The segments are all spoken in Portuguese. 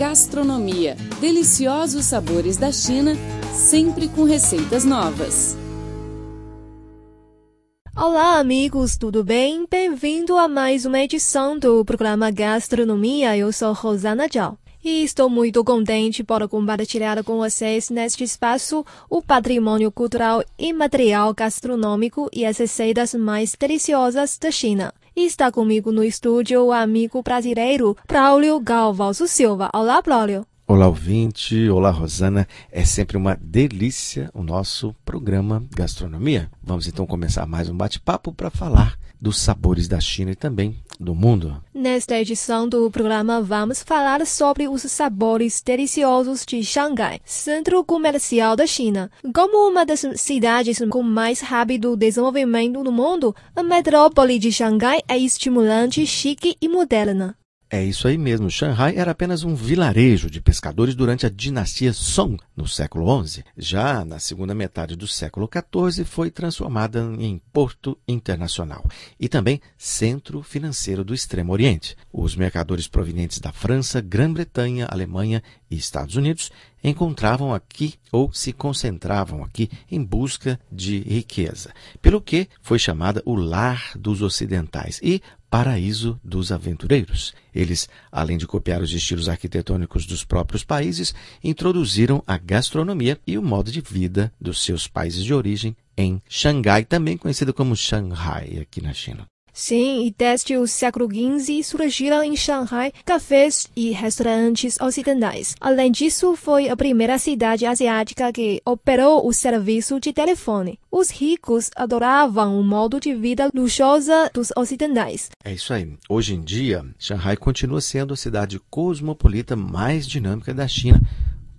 Gastronomia. Deliciosos sabores da China, sempre com receitas novas. Olá, amigos, tudo bem? Bem-vindo a mais uma edição do programa Gastronomia. Eu sou Rosana Zhao. E estou muito contente por compartilhar com vocês neste espaço o patrimônio cultural e material gastronômico e as receitas mais deliciosas da China. Está comigo no estúdio o amigo brasileiro Braulio Galvalso Silva. Olá, Braulio. Olá, ouvinte. Olá, Rosana. É sempre uma delícia o nosso programa Gastronomia. Vamos então começar mais um bate-papo para falar dos sabores da China e também do mundo. Nesta edição do programa, vamos falar sobre os sabores deliciosos de Xangai, centro comercial da China. Como uma das cidades com mais rápido desenvolvimento no mundo, a metrópole de Xangai é estimulante, chique e moderna. É isso aí mesmo. Shanghai era apenas um vilarejo de pescadores durante a dinastia Song, no século XI. Já na segunda metade do século XIV, foi transformada em porto internacional e também centro financeiro do Extremo Oriente. Os mercadores provenientes da França, Grã-Bretanha, Alemanha e Estados Unidos encontravam aqui ou se concentravam aqui em busca de riqueza, pelo que foi chamada o lar dos ocidentais e paraíso dos aventureiros. Eles, além de copiar os estilos arquitetônicos dos próprios países, introduziram a gastronomia e o modo de vida dos seus países de origem em Xangai, também conhecido como Shanghai aqui na China. Sim, e desde o século XV surgiram em Shanghai cafés e restaurantes ocidentais. Além disso, foi a primeira cidade asiática que operou o serviço de telefone. Os ricos adoravam o modo de vida luxuoso dos ocidentais. É isso aí. Hoje em dia, Shanghai continua sendo a cidade cosmopolita mais dinâmica da China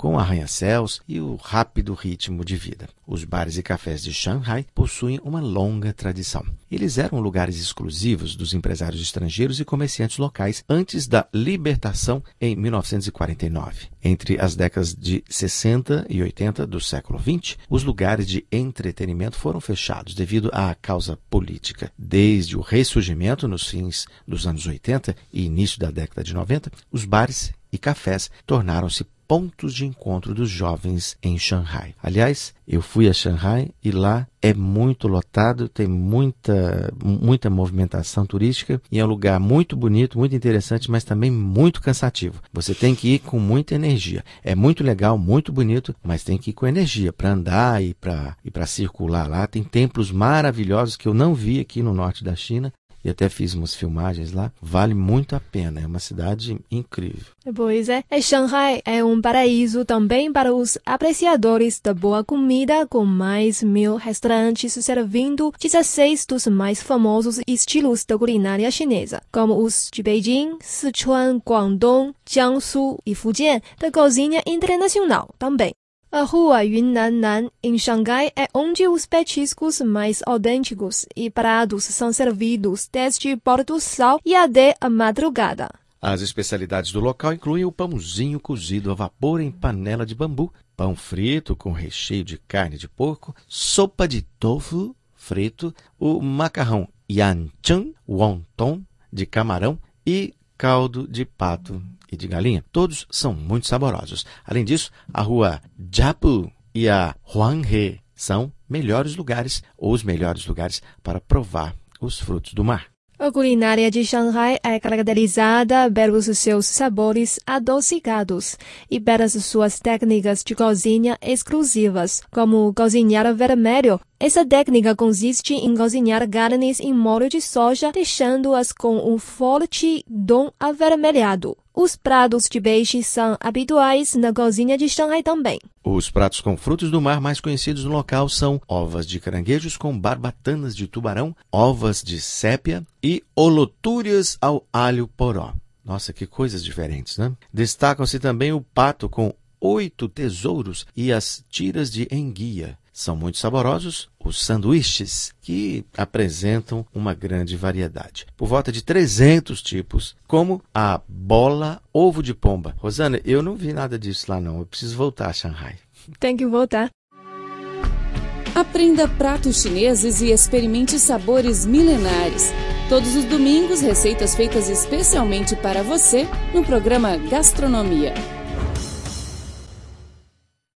com arranha-céus e o rápido ritmo de vida. Os bares e cafés de Shanghai possuem uma longa tradição. Eles eram lugares exclusivos dos empresários estrangeiros e comerciantes locais antes da libertação em 1949. Entre as décadas de 60 e 80 do século XX, os lugares de entretenimento foram fechados devido à causa política. Desde o ressurgimento nos fins dos anos 80 e início da década de 90, os bares e cafés tornaram-se pontos de encontro dos jovens em Shanghai. Aliás, eu fui a Shanghai e lá é muito lotado, tem muita, muita movimentação turística e é um lugar muito bonito, muito interessante, mas também muito cansativo. Você tem que ir com muita energia. É muito legal, muito bonito, mas tem que ir com energia para andar e para e circular lá. Tem templos maravilhosos que eu não vi aqui no norte da China e até fiz umas filmagens lá. Vale muito a pena, é uma cidade incrível. Pois é, e Shanghai é um paraíso também para os apreciadores da boa comida, com mais mil restaurantes servindo 16 dos mais famosos estilos da culinária chinesa, como os de Beijing, Sichuan, Guangdong, Jiangsu e Fujian, da cozinha internacional também. A rua Yunnan em Xangai é onde os petiscos mais autênticos e pratos são servidos desde pôr do sol e até a madrugada. As especialidades do local incluem o pãozinho cozido a vapor em panela de bambu, pão frito com recheio de carne de porco, sopa de tofu frito, o macarrão yanchang wonton de camarão e caldo de pato e de galinha. Todos são muito saborosos. Além disso, a rua Japu e a Huanghe são melhores lugares ou os melhores lugares para provar os frutos do mar. A culinária de Shanghai é caracterizada pelos seus sabores adocicados e pelas suas técnicas de cozinha exclusivas, como cozinhar vermelho. Essa técnica consiste em cozinhar carnes em molho de soja, deixando-as com um forte tom avermelhado. Os pratos de peixe são habituais na cozinha de Shanghai também. Os pratos com frutos do mar mais conhecidos no local são ovas de caranguejos com barbatanas de tubarão, ovas de sépia e olotúrias ao alho poró. Nossa, que coisas diferentes, né? Destacam-se também o pato com oito tesouros e as tiras de enguia. São muito saborosos os sanduíches, que apresentam uma grande variedade. Por volta de 300 tipos, como a bola ovo de pomba. Rosana, eu não vi nada disso lá não. Eu preciso voltar a Shanghai. Tem que voltar. Aprenda pratos chineses e experimente sabores milenares. Todos os domingos, receitas feitas especialmente para você no programa Gastronomia.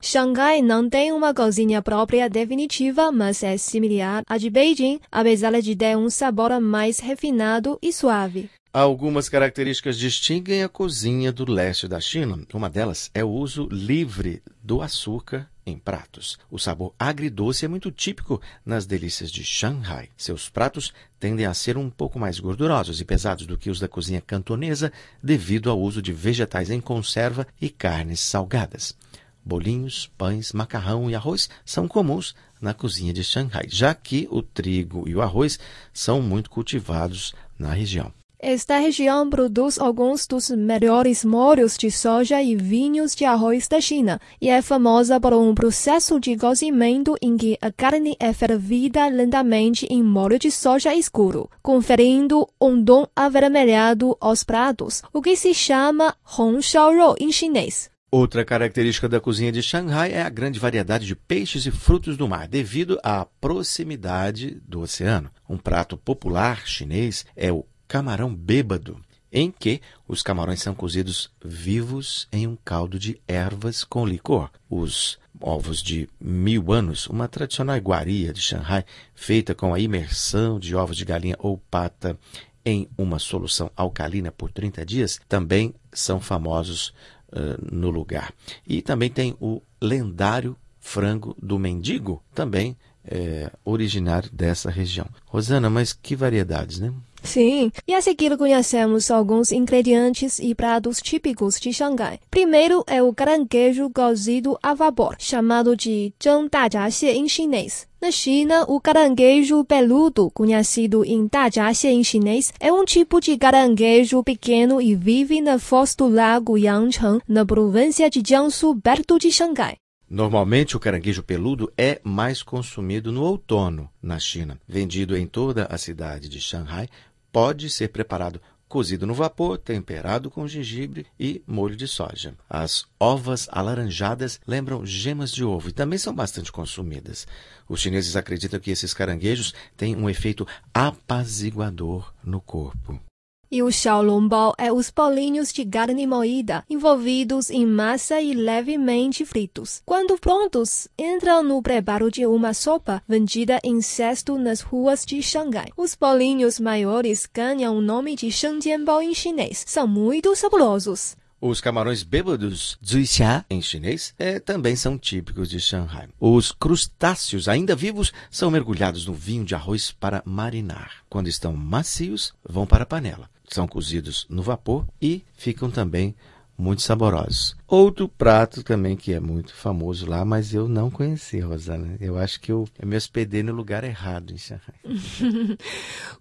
Xangai não tem uma cozinha própria definitiva, mas é similar à de Beijing, apesar de ter um sabor mais refinado e suave. Algumas características distinguem a cozinha do leste da China. Uma delas é o uso livre do açúcar em pratos. O sabor agridoce é muito típico nas delícias de Shanghai. Seus pratos tendem a ser um pouco mais gordurosos e pesados do que os da cozinha cantonesa, devido ao uso de vegetais em conserva e carnes salgadas. Bolinhos, pães, macarrão e arroz são comuns na cozinha de Shanghai, já que o trigo e o arroz são muito cultivados na região. Esta região produz alguns dos melhores molhos de soja e vinhos de arroz da China e é famosa por um processo de cozimento em que a carne é fervida lentamente em molho de soja escuro, conferindo um tom avermelhado aos pratos, o que se chama Hong Shao Rou em chinês. Outra característica da cozinha de Xangai é a grande variedade de peixes e frutos do mar, devido à proximidade do oceano. Um prato popular chinês é o camarão bêbado, em que os camarões são cozidos vivos em um caldo de ervas com licor. Os ovos de mil anos, uma tradicional iguaria de Shanghai, feita com a imersão de ovos de galinha ou pata em uma solução alcalina por 30 dias, também são famosos uh, no lugar. E também tem o lendário frango do mendigo, também é, originário dessa região. Rosana, mas que variedades, né? Sim, e a seguir conhecemos alguns ingredientes e pratos típicos de Xangai. Primeiro é o caranguejo cozido a vapor, chamado de zheng dajiaxie em chinês. Na China, o caranguejo peludo, conhecido em dajiaxie em chinês, é um tipo de caranguejo pequeno e vive na foz do lago Yangcheng, na província de Jiangsu, perto de Xangai. Normalmente, o caranguejo peludo é mais consumido no outono na China. Vendido em toda a cidade de Shanghai, pode ser preparado cozido no vapor, temperado com gengibre e molho de soja. As ovas alaranjadas lembram gemas de ovo e também são bastante consumidas. Os chineses acreditam que esses caranguejos têm um efeito apaziguador no corpo. E o xiaolongbao é os bolinhos de carne moída, envolvidos em massa e levemente fritos. Quando prontos, entram no preparo de uma sopa vendida em cesto nas ruas de Xangai. Os bolinhos maiores ganham o nome de shengjianbao em chinês. São muito saborosos. Os camarões bêbados, zuixia em chinês, é, também são típicos de Shanghai. Os crustáceos ainda vivos são mergulhados no vinho de arroz para marinar. Quando estão macios, vão para a panela são cozidos no vapor e ficam também muito saborosos. Outro prato também que é muito famoso lá, mas eu não conheci, Rosana. Eu acho que eu, eu me hospedei no lugar errado em Shanghai.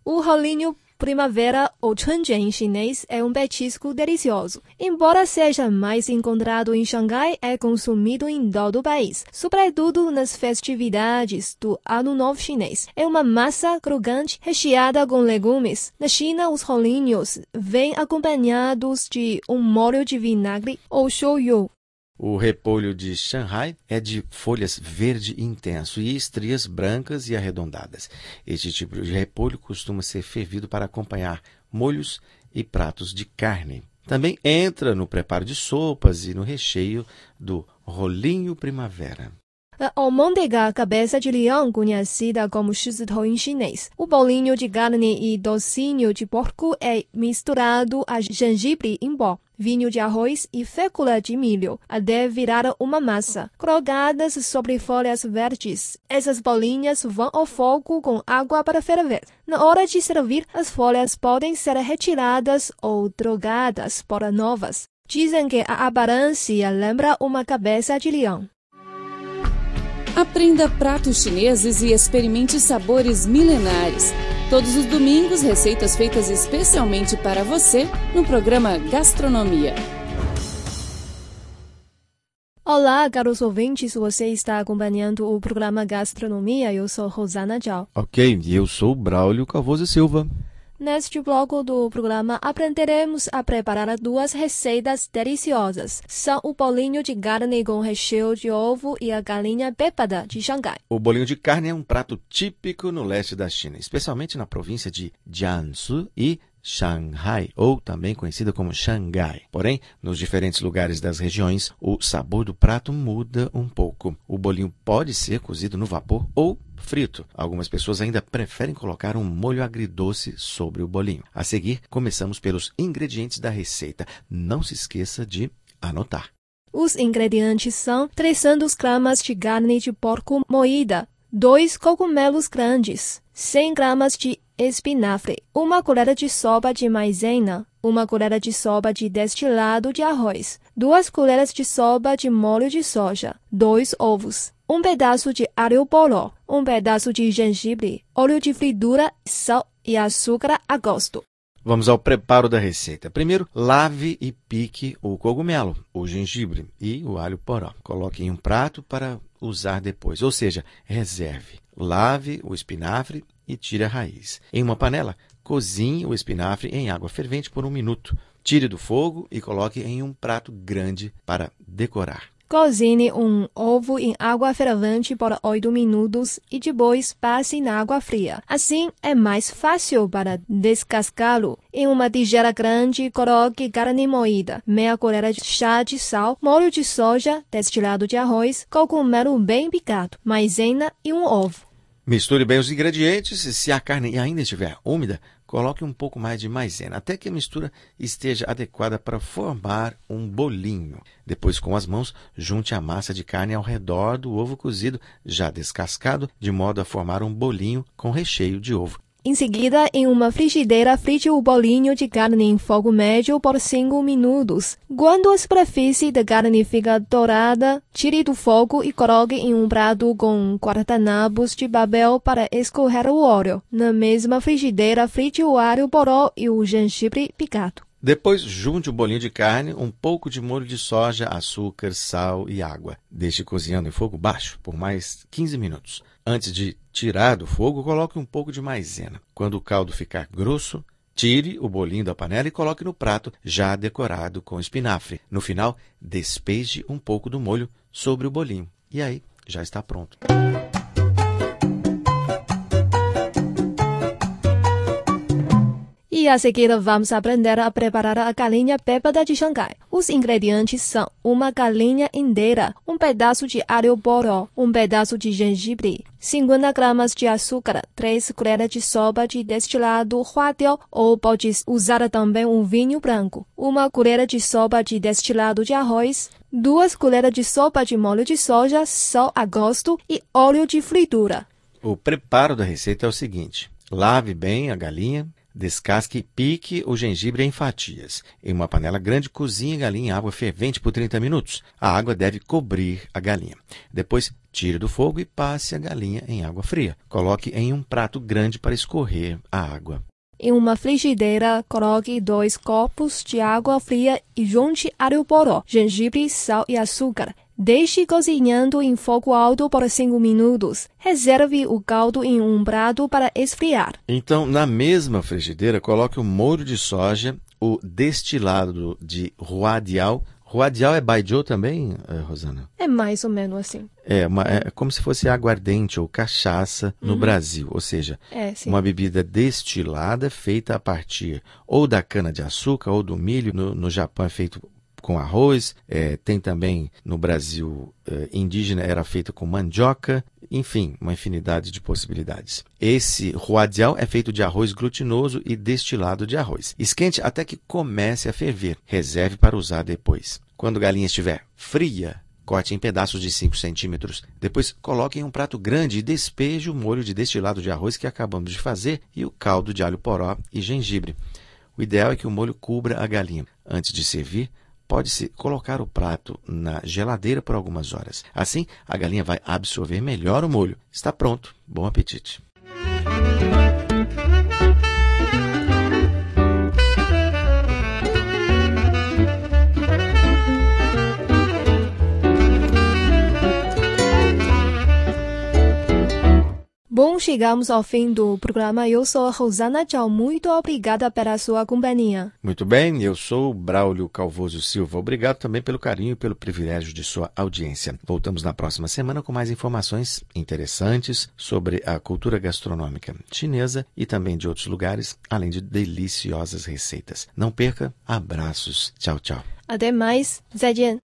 o rolinho Primavera ou Chunjian em chinês é um petisco delicioso. Embora seja mais encontrado em Xangai, é consumido em todo o país, sobretudo nas festividades do Ano Novo Chinês. É uma massa crocante recheada com legumes. Na China, os rolinhos vêm acompanhados de um molho de vinagre ou shoyu, o repolho de Shanghai é de folhas verde intenso e estrias brancas e arredondadas. Este tipo de repolho costuma ser fervido para acompanhar molhos e pratos de carne. Também entra no preparo de sopas e no recheio do rolinho primavera. A almôndega cabeça de leão, conhecida como shizitou em chinês. O bolinho de carne e docinho de porco é misturado a gengibre em pó vinho de arroz e fécula de milho, até virar uma massa. Colocadas sobre folhas verdes, essas bolinhas vão ao fogo com água para ferver. Na hora de servir, as folhas podem ser retiradas ou trocadas por novas. Dizem que a aparência lembra uma cabeça de leão. Aprenda pratos chineses e experimente sabores milenares. Todos os domingos, receitas feitas especialmente para você no programa Gastronomia. Olá, caros ouvintes, você está acompanhando o programa Gastronomia. Eu sou Rosana Zhao. Ok, e eu sou Braulio Cavoso Silva. Neste bloco do programa, aprenderemos a preparar duas receitas deliciosas. São o bolinho de carne com recheio de ovo e a galinha pépada de Xangai. O bolinho de carne é um prato típico no leste da China, especialmente na província de Jiangsu e Shanghai, ou também conhecida como Xangai. Porém, nos diferentes lugares das regiões, o sabor do prato muda um pouco. O bolinho pode ser cozido no vapor ou frito. Algumas pessoas ainda preferem colocar um molho agridoce sobre o bolinho. A seguir, começamos pelos ingredientes da receita. Não se esqueça de anotar. Os ingredientes são 300 gramas de carne de porco moída, dois cogumelos grandes, 100 gramas de espinafre, uma colher de sopa de maizena, uma colher de sopa de destilado de arroz, duas colheres de sopa de molho de soja, dois ovos, um pedaço de alho poró, um pedaço de gengibre, óleo de fritura, sal e açúcar a gosto. Vamos ao preparo da receita. Primeiro, lave e pique o cogumelo, o gengibre e o alho poró. Coloque em um prato para usar depois, ou seja, reserve. Lave o espinafre e tire a raiz. Em uma panela, cozinhe o espinafre em água fervente por um minuto. Tire do fogo e coloque em um prato grande para decorar. Cozinhe um ovo em água fervente por 8 minutos e depois passe na água fria. Assim é mais fácil para descascá-lo. Em uma tigela grande, coloque carne moída, meia colher de chá de sal, molho de soja, destilado de arroz, cogumelo bem picado, maizena e um ovo. Misture bem os ingredientes e se a carne ainda estiver úmida, coloque um pouco mais de maisena, até que a mistura esteja adequada para formar um bolinho. Depois, com as mãos, junte a massa de carne ao redor do ovo cozido, já descascado, de modo a formar um bolinho com recheio de ovo. Em seguida, em uma frigideira, frite o bolinho de carne em fogo médio por 5 minutos. Quando a superfície da carne fica dourada, tire do fogo e coloque em um prato com guardanapos de papel para escorrer o óleo. Na mesma frigideira, frite o alho poró e o gengibre picado. Depois, junte o bolinho de carne, um pouco de molho de soja, açúcar, sal e água. Deixe cozinhando em fogo baixo por mais 15 minutos. Antes de tirar do fogo, coloque um pouco de maisena. Quando o caldo ficar grosso, tire o bolinho da panela e coloque no prato, já decorado com espinafre. No final, despeje um pouco do molho sobre o bolinho. E aí, já está pronto. E a seguir vamos aprender a preparar a galinha pépada de Xangai. Os ingredientes são uma galinha inteira, um pedaço de alho poró, um pedaço de gengibre, 50 gramas de açúcar, 3 colheres de sopa de destilado huadiao ou pode usar também um vinho branco, uma colher de sopa de destilado de arroz, duas colheres de sopa de molho de soja, sal a gosto e óleo de fritura. O preparo da receita é o seguinte: lave bem a galinha, Descasque e pique o gengibre em fatias. Em uma panela grande, cozinhe a galinha em água fervente por 30 minutos. A água deve cobrir a galinha. Depois, tire do fogo e passe a galinha em água fria. Coloque em um prato grande para escorrer a água. Em uma frigideira, coloque dois copos de água fria e junte alho poró, gengibre, sal e açúcar. Deixe cozinhando em fogo alto por 5 minutos. Reserve o caldo em um prato para esfriar. Então, na mesma frigideira, coloque o molho de soja, o destilado de huadiao. Huadiao é baijiu também, eh, Rosana? É mais ou menos assim. É, uma, é como se fosse aguardente ou cachaça no Uhum. Brasil, ou seja, É, uma bebida destilada feita a partir ou da cana-de-açúcar ou do milho. No, no Japão é feito com arroz, é, tem também no Brasil é, indígena era feita com mandioca, enfim, uma infinidade de possibilidades. Esse huadiao é feito de arroz glutinoso e destilado de arroz. Esquente até que comece a ferver. Reserve para usar depois. Quando a galinha estiver fria, corte em pedaços de 5 centímetros. Depois coloque em um prato grande e despeje o molho de destilado de arroz que acabamos de fazer e o caldo de alho poró e gengibre. O ideal é que o molho cubra a galinha. Antes de servir, pode-se colocar o prato na geladeira por algumas horas. Assim, a galinha vai absorver melhor o molho. Está pronto. Bom apetite. Chegamos ao fim do programa. Eu sou a Rosana Tchau. Muito obrigada pela sua companhia. Muito bem, eu sou o Braulio Calvoso Silva. Obrigado também pelo carinho e pelo privilégio de sua audiência. Voltamos na próxima semana com mais informações interessantes sobre a cultura gastronômica chinesa e também de outros lugares, além de deliciosas receitas. Não perca, abraços. Tchau, tchau. Até mais. 再见。